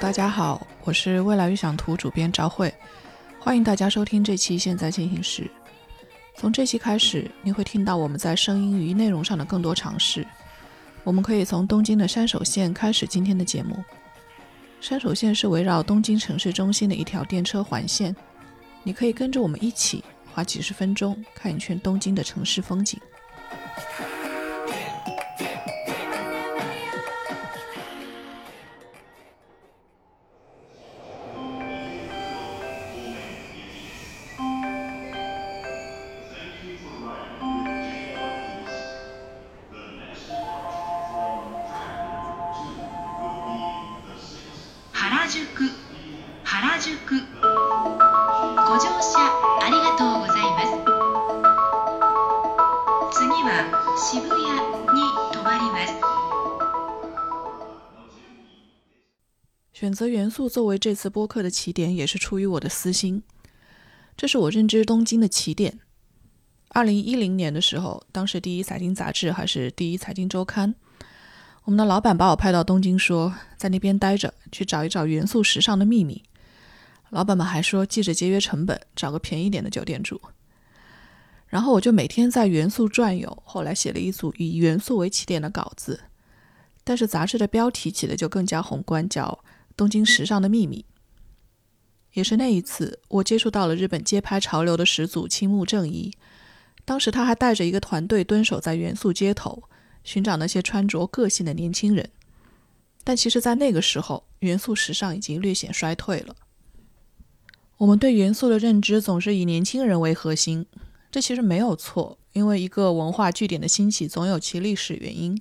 大家好，我是未来预想图主编赵慧，欢迎大家收听这期《现在进行时》。从这期开始，你会听到我们在声音与内容上的更多尝试。我们可以从东京的山手线开始今天的节目。山手线是围绕东京城市中心的一条电车环线，你可以跟着我们一起花几十分钟看一圈东京的城市风景。选择元素作为这次播客的起点，也是出于我的私心。这是我认知东京的起点。二零一零年的时候，当时第一财经杂志还是第一财经周刊，我们的老板把我派到东京，说在那边待着，去找一找元素时尚的秘密。老板们还说记着节约成本，找个便宜点的酒店住。然后我就每天在元素转悠，后来写了一组以元素为起点的稿子，但是杂志的标题起的就更加宏观，叫。东京时尚的秘密，也是那一次，我接触到了日本街拍潮流的始祖青木正一。当时他还带着一个团队蹲守在元素街头，寻找那些穿着个性的年轻人。但其实，在那个时候，元素时尚已经略显衰退了。我们对元素的认知总是以年轻人为核心，这其实没有错，因为一个文化据点的兴起总有其历史原因。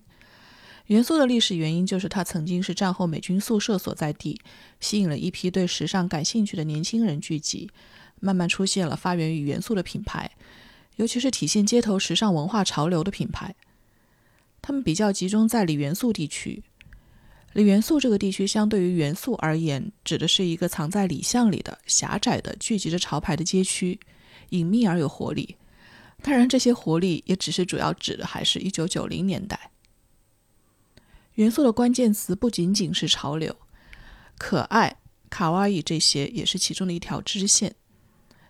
元素的历史原因就是它曾经是战后美军宿舍所在地，吸引了一批对时尚感兴趣的年轻人聚集，慢慢出现了发源于元素的品牌，尤其是体现街头时尚文化潮流的品牌。他们比较集中在里元素地区。里元素这个地区相对于元素而言，指的是一个藏在里巷里的狭窄的聚集着潮牌的街区，隐秘而有活力。当然，这些活力也只是主要指的还是一九九零年代。元素的关键词不仅仅是潮流、可爱、卡哇伊，这些也是其中的一条支线。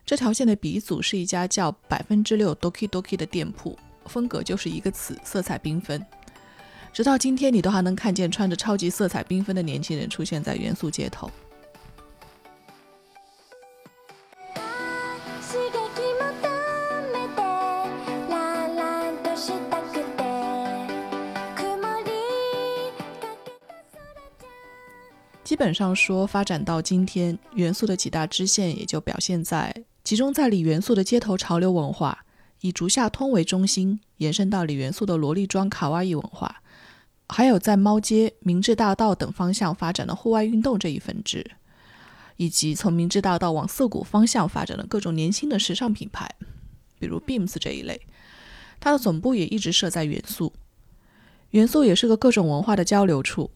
这条线的鼻祖是一家叫百分之六 Doki Doki 的店铺，风格就是一个词：色彩缤纷。直到今天，你都还能看见穿着超级色彩缤纷的年轻人出现在元素街头。基本上说，发展到今天，元素的几大支线也就表现在集中在里元素的街头潮流文化，以竹下通为中心延伸到里元素的萝莉装卡哇伊文化，还有在猫街、明治大道等方向发展的户外运动这一分支，以及从明治大道往涩谷方向发展的各种年轻的时尚品牌，比如 Beams 这一类。它的总部也一直设在元素，元素也是个各种文化的交流处。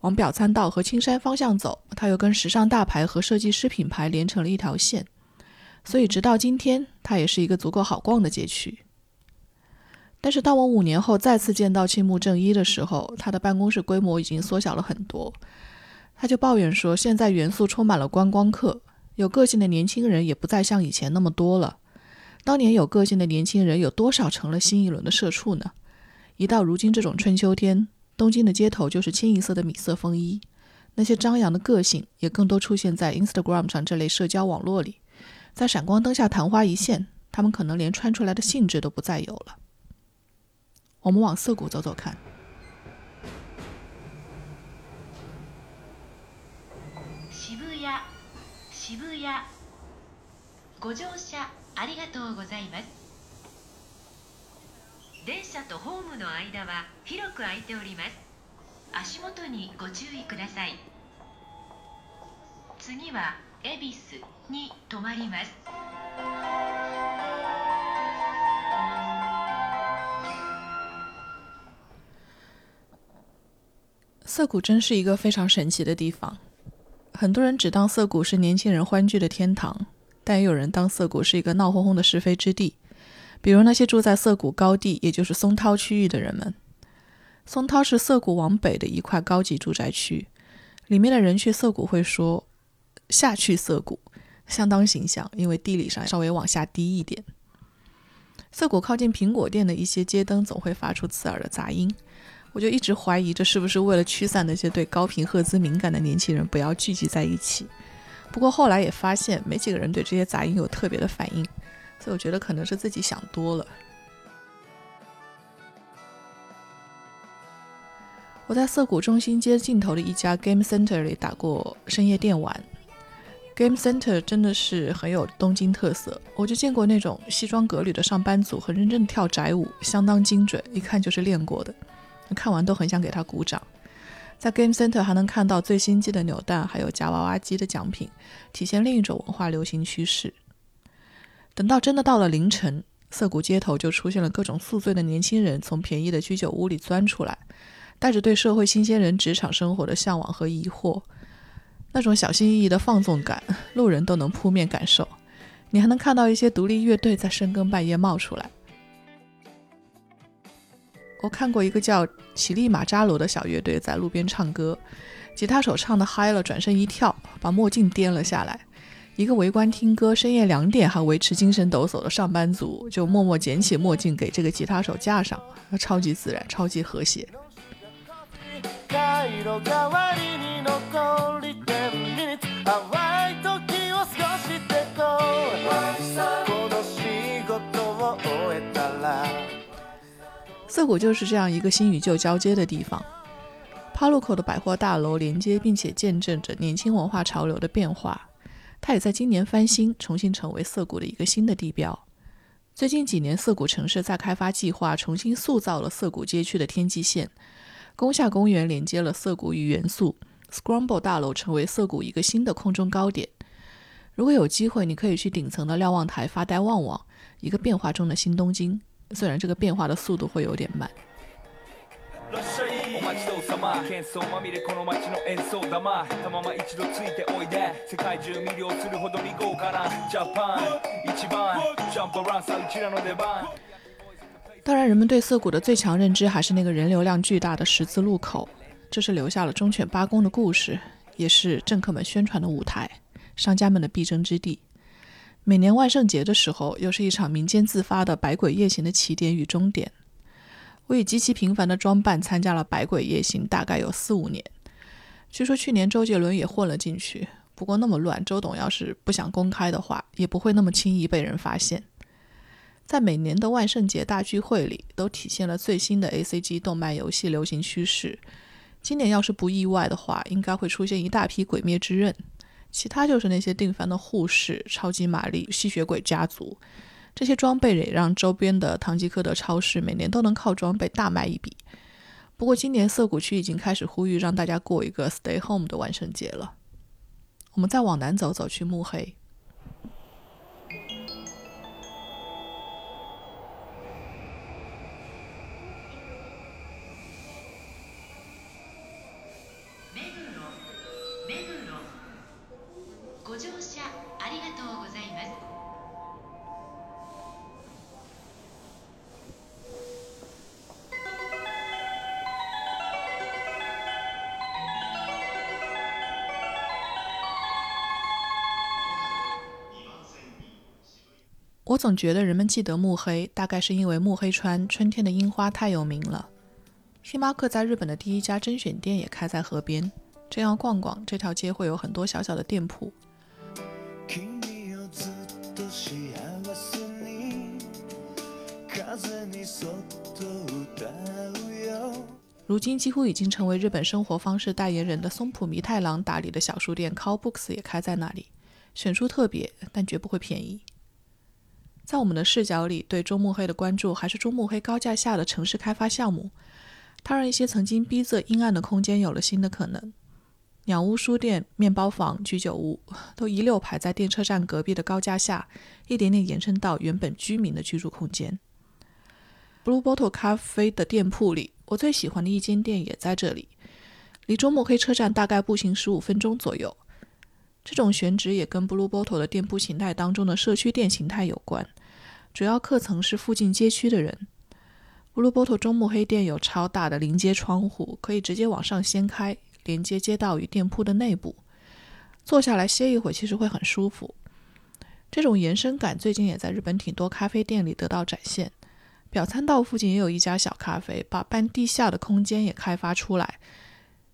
往表参道和青山方向走，它又跟时尚大牌和设计师品牌连成了一条线，所以直到今天，它也是一个足够好逛的街区。但是，当我五年后再次见到青木正一的时候，他的办公室规模已经缩小了很多。他就抱怨说，现在元素充满了观光客，有个性的年轻人也不再像以前那么多了。当年有个性的年轻人有多少成了新一轮的社畜呢？一到如今这种春秋天。东京的街头就是清一色的米色风衣，那些张扬的个性也更多出现在 Instagram 上这类社交网络里，在闪光灯下昙花一现，他们可能连穿出来的兴致都不再有了。我们往涩谷走走看。渋谷，ご乗車ありがとうございます。電車とホームの間は広く空いております足元にご注意ください次は恵比寿に停まります涩谷真是一个非常神奇的地方。很多人只当涩谷是年轻人欢聚的天堂，但也有人当涩谷是一个闹哄哄的是非之地。比如那些住在涩谷高地，也就是松涛区域的人们。松涛是涩谷往北的一块高级住宅区， 里面的人去涩谷会说“ 下去涩谷”，相当形象，因为地理上稍微往下低一点。涩谷靠近苹果店的一些街灯总会发出刺耳的杂音，我就一直怀疑这是不是为了驱散那些对高频赫兹敏感的年轻人不要聚集在一起。不过后来也发现没几个人对这些杂音有特别的反应，所以我觉得可能是自己想多了。我在涩谷中心街尽头的一家 Game Center 里打过深夜电玩。Game Center 真的是很有东京特色，我就见过那种西装革履的上班族很认真的跳宅舞，相当精准，一看就是练过的。看完都很想给他鼓掌。在 Game Center 还能看到最新机的扭蛋，还有夹娃娃机的奖品，体现另一种文化流行趋势。等到真的到了凌晨，涩谷街头就出现了各种宿醉的年轻人从便宜的居酒屋里钻出来，带着对社会新鲜人职场生活的向往和疑惑。那种小心翼翼的放纵感，路人都能扑面感受。你还能看到一些独立乐队在深更半夜冒出来。我看过一个叫奇力马扎罗的小乐队在路边唱歌，吉他手唱的嗨了，转身一跳，把墨镜颠了下来。一个围观听歌、深夜两点还维持精神抖擞的上班族，就默默捡起墨镜给这个吉他手架上，超级自然，超级和谐。涩谷就是这样一个新与旧交接的地方，帕路口的百货大楼连接并且见证着年轻文化潮流的变化。它也在今年翻新，重新成为涩谷的一个新的地标。最近几年，涩谷城市再开发计划重新塑造了涩谷街区的天际线。宫下公园连接了涩谷与元素，Scramble 大楼成为涩谷一个新的空中高点。如果有机会，你可以去顶层的瞭望台发呆望望，一个变化中的新东京。虽然这个变化的速度会有点慢。当然，人们对涩谷的最强认知还是那个人流量巨大的十字路口，这是留下了忠犬八公的故事，也是政客们宣传的舞台，商家们的必争之地。每年万圣节的时候，又是一场民间自发的百鬼夜行的起点与终点。我以极其平凡的装扮参加了百鬼夜行，大概有四五年。据说去年周杰伦也混了进去，不过那么乱，周董要是不想公开的话，也不会那么轻易被人发现。在每年的万圣节大聚会里，都体现了最新的 A C G 动漫游戏流行趋势。今年要是不意外的话，应该会出现一大批《鬼灭之刃》，其他就是那些定番的护士、超级玛丽、吸血鬼家族。这些装备也让周边的唐吉诃德超市每年都能靠装备大卖一笔。不过今年涩谷区已经开始呼吁让大家过一个 Stay Home 的万圣节了。我们再往南走走，去目黑。我总觉得人们记得目黑，大概是因为目黑川春天的樱花太有名了。星巴克在日本的第一家甄选店也开在河边，这样逛逛，这条街会有很多小小的店铺。如今几乎已经成为日本生活方式代言人的松浦弥太郎打理的小书店 Books 也开在那里，选书特别，但绝不会便宜。在我们的视角里，对中目黑的关注还是中目黑高架下的城市开发项目。它让一些曾经逼仄阴暗的空间有了新的可能。鸟屋书店、面包房、居酒屋都一溜排在电车站隔壁的高架下，一点点延伸到原本居民的居住空间。Blue Bottle 咖啡的店铺里，我最喜欢的一间店也在这里，离中目黑车站大概步行十五分钟左右。这种选址也跟 Blue Bottle 的店铺形态当中的社区店形态有关，主要客层是附近街区的人。Blue Bottle 中目黑店有超大的临街窗户，可以直接往上掀开，连接街道与店铺的内部。坐下来歇一会儿，其实会很舒服。这种延伸感最近也在日本挺多咖啡店里得到展现。表参道附近也有一家小咖啡，把半地下的空间也开发出来。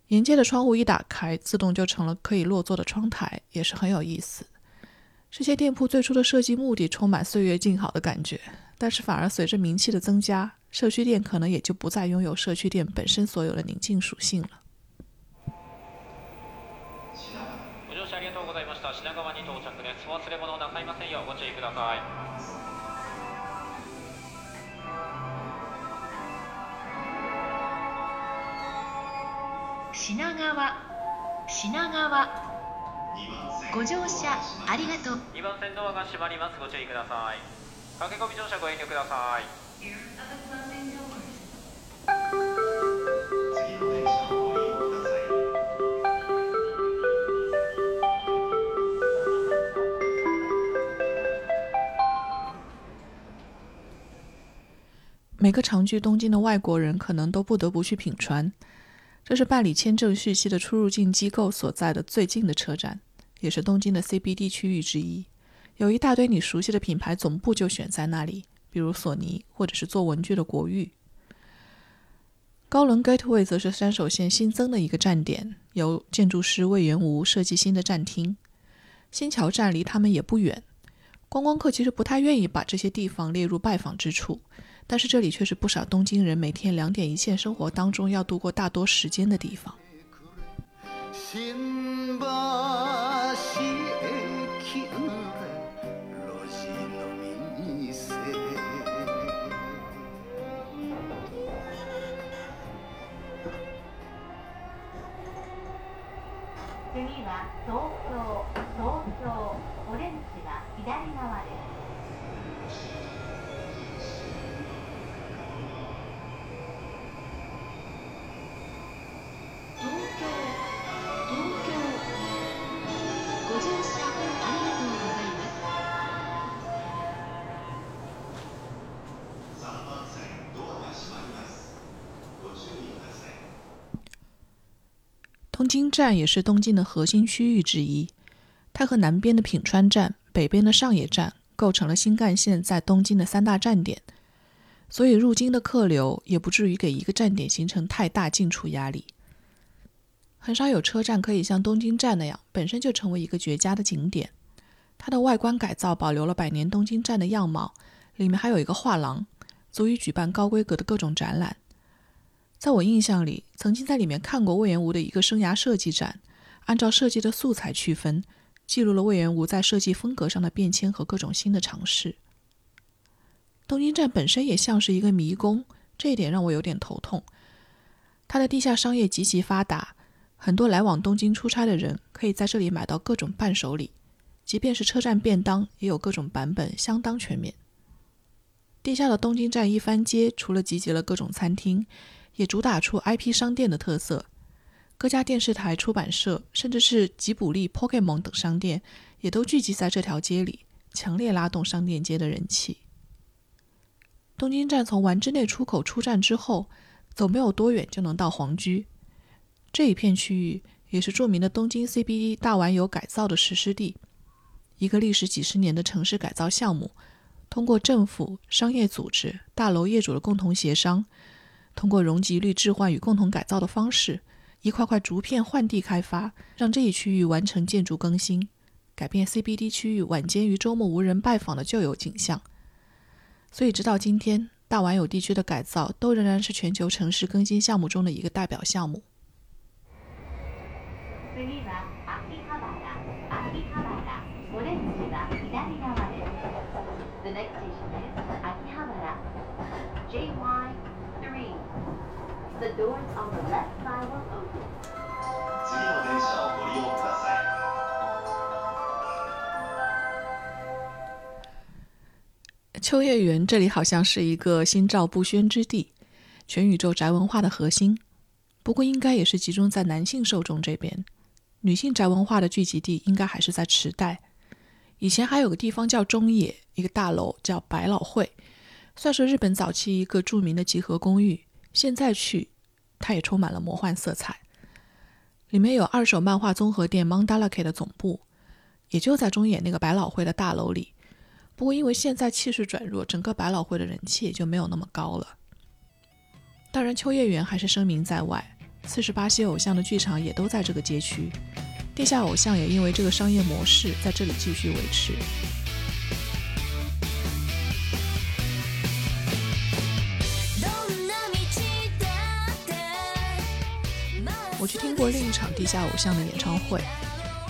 沿街的窗户一打开，自动就成了可以落座的窗台，也是很有意思。这些店铺最初的设计目的充满岁月静好的感觉，但是反而随着名气的增加，社区店可能也就不再拥有社区店本身所有的宁静属性了。ご乗車ありがとうございました。品川に到着です。お忘れ物なさいませんようご注意ください。 品川品川ご乗車ありがとう2番線ドアが閉まります。ご注意ください。駆け込み乗車ご遠慮ください。每个常居东京的外国人可能都不得不去品川，这是办理签证续期的出入境机构所在的最近的车站，也是东京的 CBD 区域之一。有一大堆你熟悉的品牌总部就选在那里，比如索尼或者是做文具的国誉。高轮 Gateway 则是山手线新增的一个站点，由建筑师魏元吾设计新的站厅。新桥站离他们也不远，观光客其实不太愿意把这些地方列入拜访之处。但是这里却是不少东京人每天两点一线生活当中要度过大多时间的地方。东京站也是东京的核心区域之一，它和南边的品川站、北边的上野站构成了新干线在东京的三大站点，所以入京的客流也不至于给一个站点形成太大进出压力。很少有车站可以像东京站那样，本身就成为一个绝佳的景点。它的外观改造保留了百年东京站的样貌，里面还有一个画廊，足以举办高规格的各种展览。在我印象里，曾经在里面看过魏源吾的一个生涯设计展，按照设计的素材区分，记录了魏源吾在设计风格上的变迁和各种新的尝试。东京站本身也像是一个迷宫，这一点让我有点头痛。它的地下商业极其发达，很多来往东京出差的人可以在这里买到各种伴手礼，即便是车站便当也有各种版本，相当全面。地下的东京站一番街除了集结了各种餐厅，也主打出 IP 商店的特色，各家电视台、出版社，甚至是吉卜力、Pokemon 等商店，也都聚集在这条街里，强烈拉动商店街的人气。东京站从丸之内出口出站之后，走没有多远就能到皇居，这一片区域也是著名的东京 CBD 大丸有改造的实施地，一个历时几十年的城市改造项目，通过政府、商业组织、大楼业主的共同协商。通过容积率置换与共同改造的方式，一块块逐片换地开发，让这一区域完成建筑更新，改变 CBD 区域晚间于周末无人拜访的旧有景象。所以，直到今天，大丸有地区的改造都仍然是全球城市更新项目中的一个代表项目。doors on the left side will open 次の電車をご利用ください。秋叶原这里好像是一个心照不宣之地，全宇宙宅文化的核心。不过，应该也是集中在男性受众这边，女性宅文化的聚集地应该还是在池袋。以前还有个地方叫中野，一个大楼叫百老汇，算是日本早期一个著名的集合公寓。现在去， 它也充满了魔幻色彩。里面有二手漫画综合店 Mandalake 的总部，也就在中野那个百老汇的大楼里。不过因为现在气势转弱，整个百老汇的人气也就没有那么高了。当然，秋叶原还是声名在外，四十八些偶像的剧场也都在这个街区，地下偶像也因为这个商业模式在这里继续维持。我去听过另一场地下偶像的演唱会，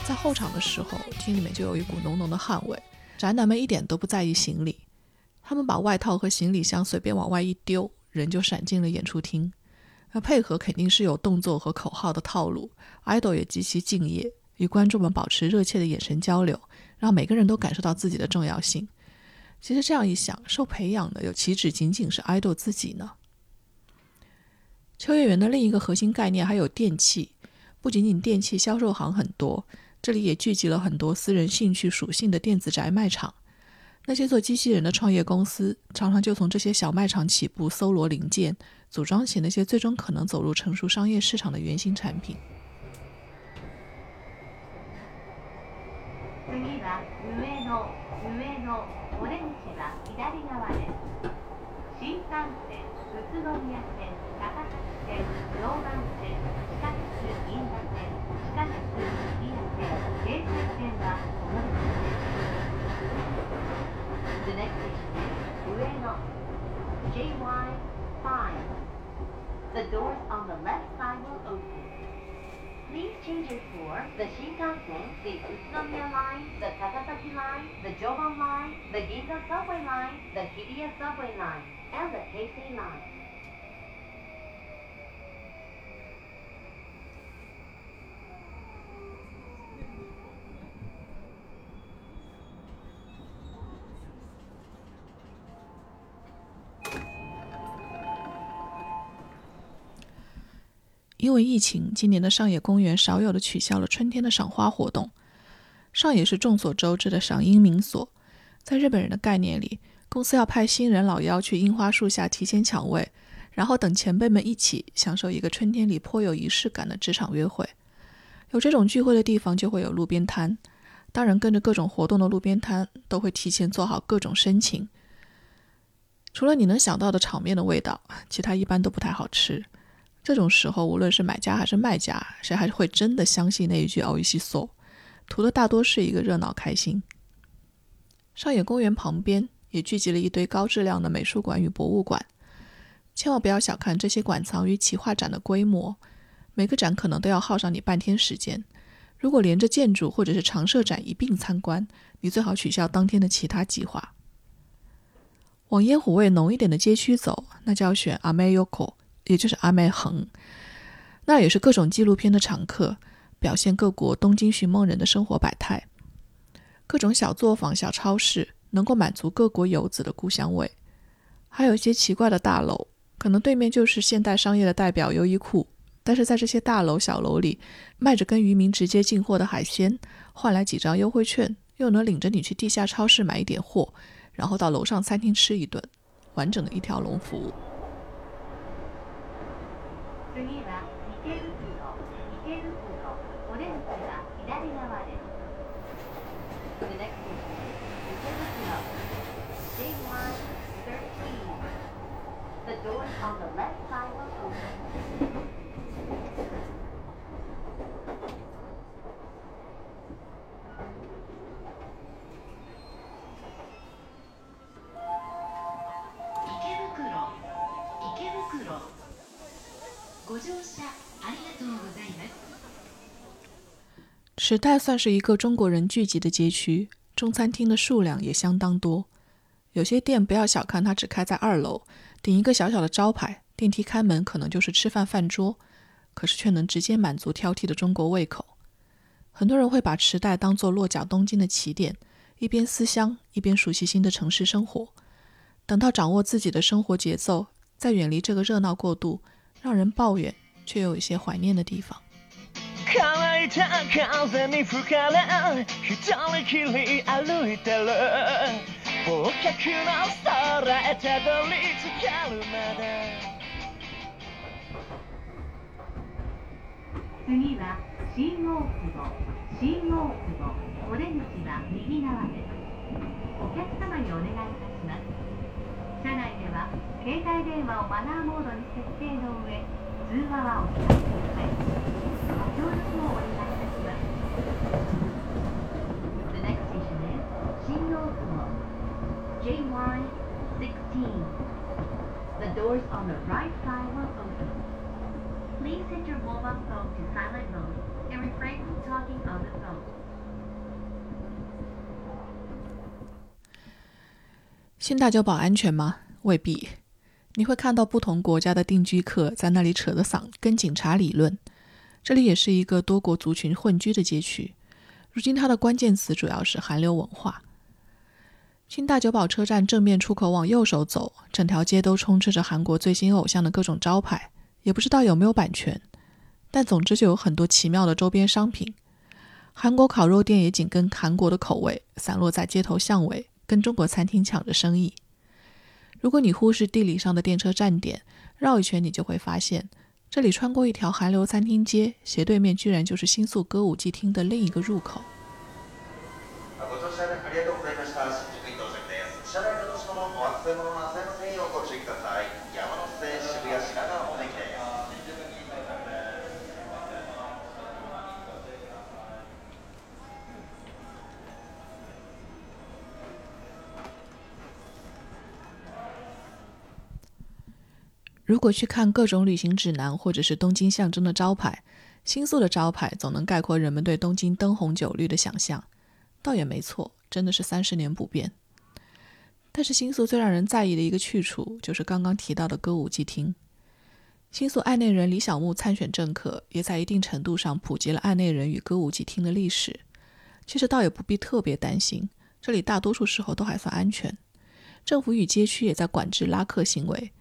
在后场的时候，厅里面就有一股浓浓的汗味。宅男们一点都不在意行李，他们把外套和行李箱随便往外一丢，人就闪进了演出厅。那配合肯定是有动作和口号的套路，idol 也极其敬业，与观众们保持热切的眼神交流，让每个人都感受到自己的重要性。其实这样一想，受培养的又岂止仅仅是 idol 自己呢？秋叶原的另一个核心概念还有电器，不仅仅电器销售行很多。这里也聚集了很多私人兴趣属性的电子宅卖场。那些做机器人的创业公司，常常就从这些小卖场起步，搜罗零件，组装起那些最终可能走入成熟商业市场的原型产品。次は上野上野オレンジは左側です 新幹線宇都宮線高崎線常磐線地下鉄銀座線地下鉄日比谷線京成線はこの列です The next station is 上野 JY5 The doors on the left side will open Please change it for the Shinkansen, the Utsunomiya line, the Takasaki line, the Joban line, the Ginza subway line, the Hibiya subway line, 因为疫情，今年的上野公园少有的取消了春天的赏花活动。上野是众所周知的赏樱名所，在日本人的概念里，公司要派新人老妖去樱花树下提前抢位，然后等前辈们一起享受一个春天里颇有仪式感的职场约会。有这种聚会的地方就会有路边摊，当然跟着各种活动的路边摊都会提前做好各种申请。除了你能想到的场面的味道，其他一般都不太好吃。这种时候，无论是买家还是卖家，谁还是会真的相信那一句 “o i s o 图的大多是一个热闹开心。上野公园旁边也聚集了一堆高质量的美术馆与博物馆，千万不要小看这些馆藏与企划展的规模，每个展可能都要耗上你半天时间。如果连着建筑或者是常设展一并参观，你最好取消当天的其他计划。往烟火味浓一点的街区走，那就要选 Ameyoko。也就是阿梅横，那也是各种纪录片的常客，表现各国东京寻梦人的生活百态。各种小作坊、小超市，能够满足各国游子的故乡味。还有一些奇怪的大楼，可能对面就是现代商业的代表优衣库，但是在这些大楼、小楼里，卖着跟渔民直接进货的海鲜，换来几张优惠券，又能领着你去地下超市买一点货，然后到楼上餐厅吃一顿，完整的一条龙服务。池袋算是一个中国人聚集的街区，中餐厅的数量也相当多。有些店不要小看它，只开在二楼，顶一个小小的招牌，电梯开门可能就是吃饭饭桌，可是却能直接满足挑剔的中国胃口。很多人会把池袋当作落脚东京的起点，一边思乡，一边熟悉新的城市生活。等到掌握自己的生活节奏，再远离这个热闹过度、让人抱怨却又有一些怀念的地方。乾いた風に吹かれ一人きり歩いてる。忘却の空へたどり着けるまで。次は新大久保新大久保お出口は右側です。お客様にお願いいたします。車内では携帯電話をマナーモードに設定の上通話はお控えくださいご協力をお願いいたします The next station is 新大久保 JY16 The doors on the right side will open Please set your mobile phone to silent mode and refrain from talking on the phone. 新大久保安全吗？未必。你会看到不同国家的定居客在那里扯着嗓跟警察理论。 这里也是一个多国族群混居的街区。如今它的关键词主要是韩流文化。新大久保车站正面出口往右手走，整条街都充斥着韩国最新偶像的各种招牌，也不知道有没有版权。但总之就有很多奇妙的周边商品。韩国烤肉店也紧跟韩国的口味，散落在街头巷尾。跟中国餐厅抢着生意。如果你忽视地理上的电车站点，绕一圈你就会发现，这里穿过一条韩流餐厅街，斜对面居然就是新宿歌舞伎厅的另一个入口。如果去看各种旅行指南或者是东京象征的招牌，新宿的招牌总能概括人们对东京灯红酒绿的想象。倒也没错，真的是三十年不变。但是新宿最让人在意的一个去处，就是刚刚提到的歌舞伎町。新宿爱内人李小牧参选政客，也在一定程度上普及了爱内人与歌舞伎町的历史。其实倒也不必特别担心，这里大多数时候都还算安全。政府与街区也在管制拉客行为。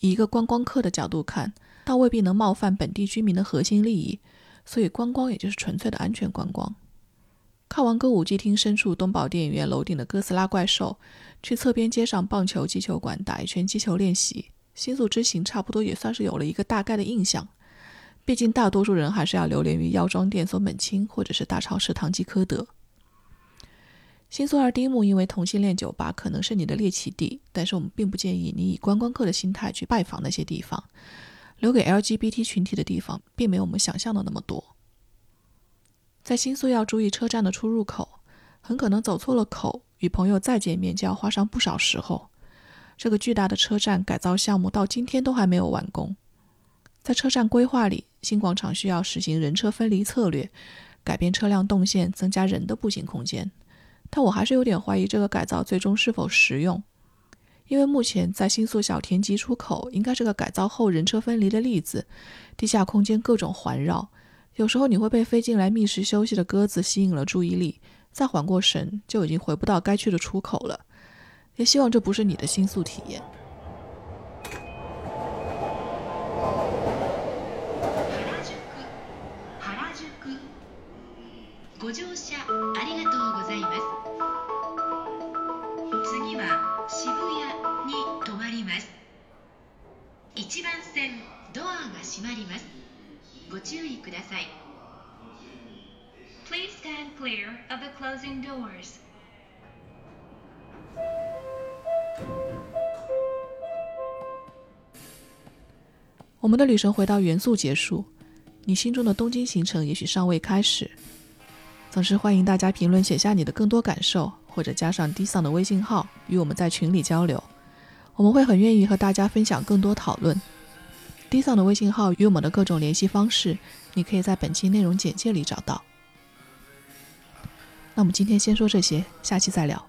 以一个观光客的角度看，倒未必能冒犯本地居民的核心利益，所以观光也就是纯粹的安全观光。看完歌舞伎町深处东宝电影院楼顶的哥斯拉怪兽，去侧边街上棒球击球馆打一圈击球练习，新宿之行差不多也算是有了一个大概的印象。毕竟大多数人还是要流连于药妆店松本清或者是大超市唐吉诃德。新宿二丁目因为同性恋酒吧可能是你的猎奇地，但是我们并不建议你以观光客的心态去拜访那些地方。留给 LGBT 群体的地方，并没有我们想象的那么多。在新宿要注意车站的出入口，很可能走错了口，与朋友再见面就要花上不少时候。这个巨大的车站改造项目到今天都还没有完工。在车站规划里，新广场需要实行人车分离策略，改变车辆动线，增加人的步行空间。但我还是有点怀疑这个改造最终是否实用，因为目前在新宿小田急出口应该是个改造后人车分离的例子，地下空间各种环绕，有时候你会被飞进来觅食休息的鸽子吸引了注意力，再缓过神就已经回不到该去的出口了。也希望这不是你的新宿体验。原宿ご乗車ありがとうございます 次は渋谷に停まります1番線ドアが閉まりますご注意ください Please stand clear of the closing doors. 我们的旅程回到元素结束，你心中的东京行程也许尚未开始。总是欢迎大家评论写下你的更多感受，或者加上 D 桑的微信号与我们在群里交流，我们会很愿意和大家分享更多讨论。D 桑的微信号与我们的各种联系方式，你可以在本期内容简介里找到。那我们今天先说这些，下期再聊。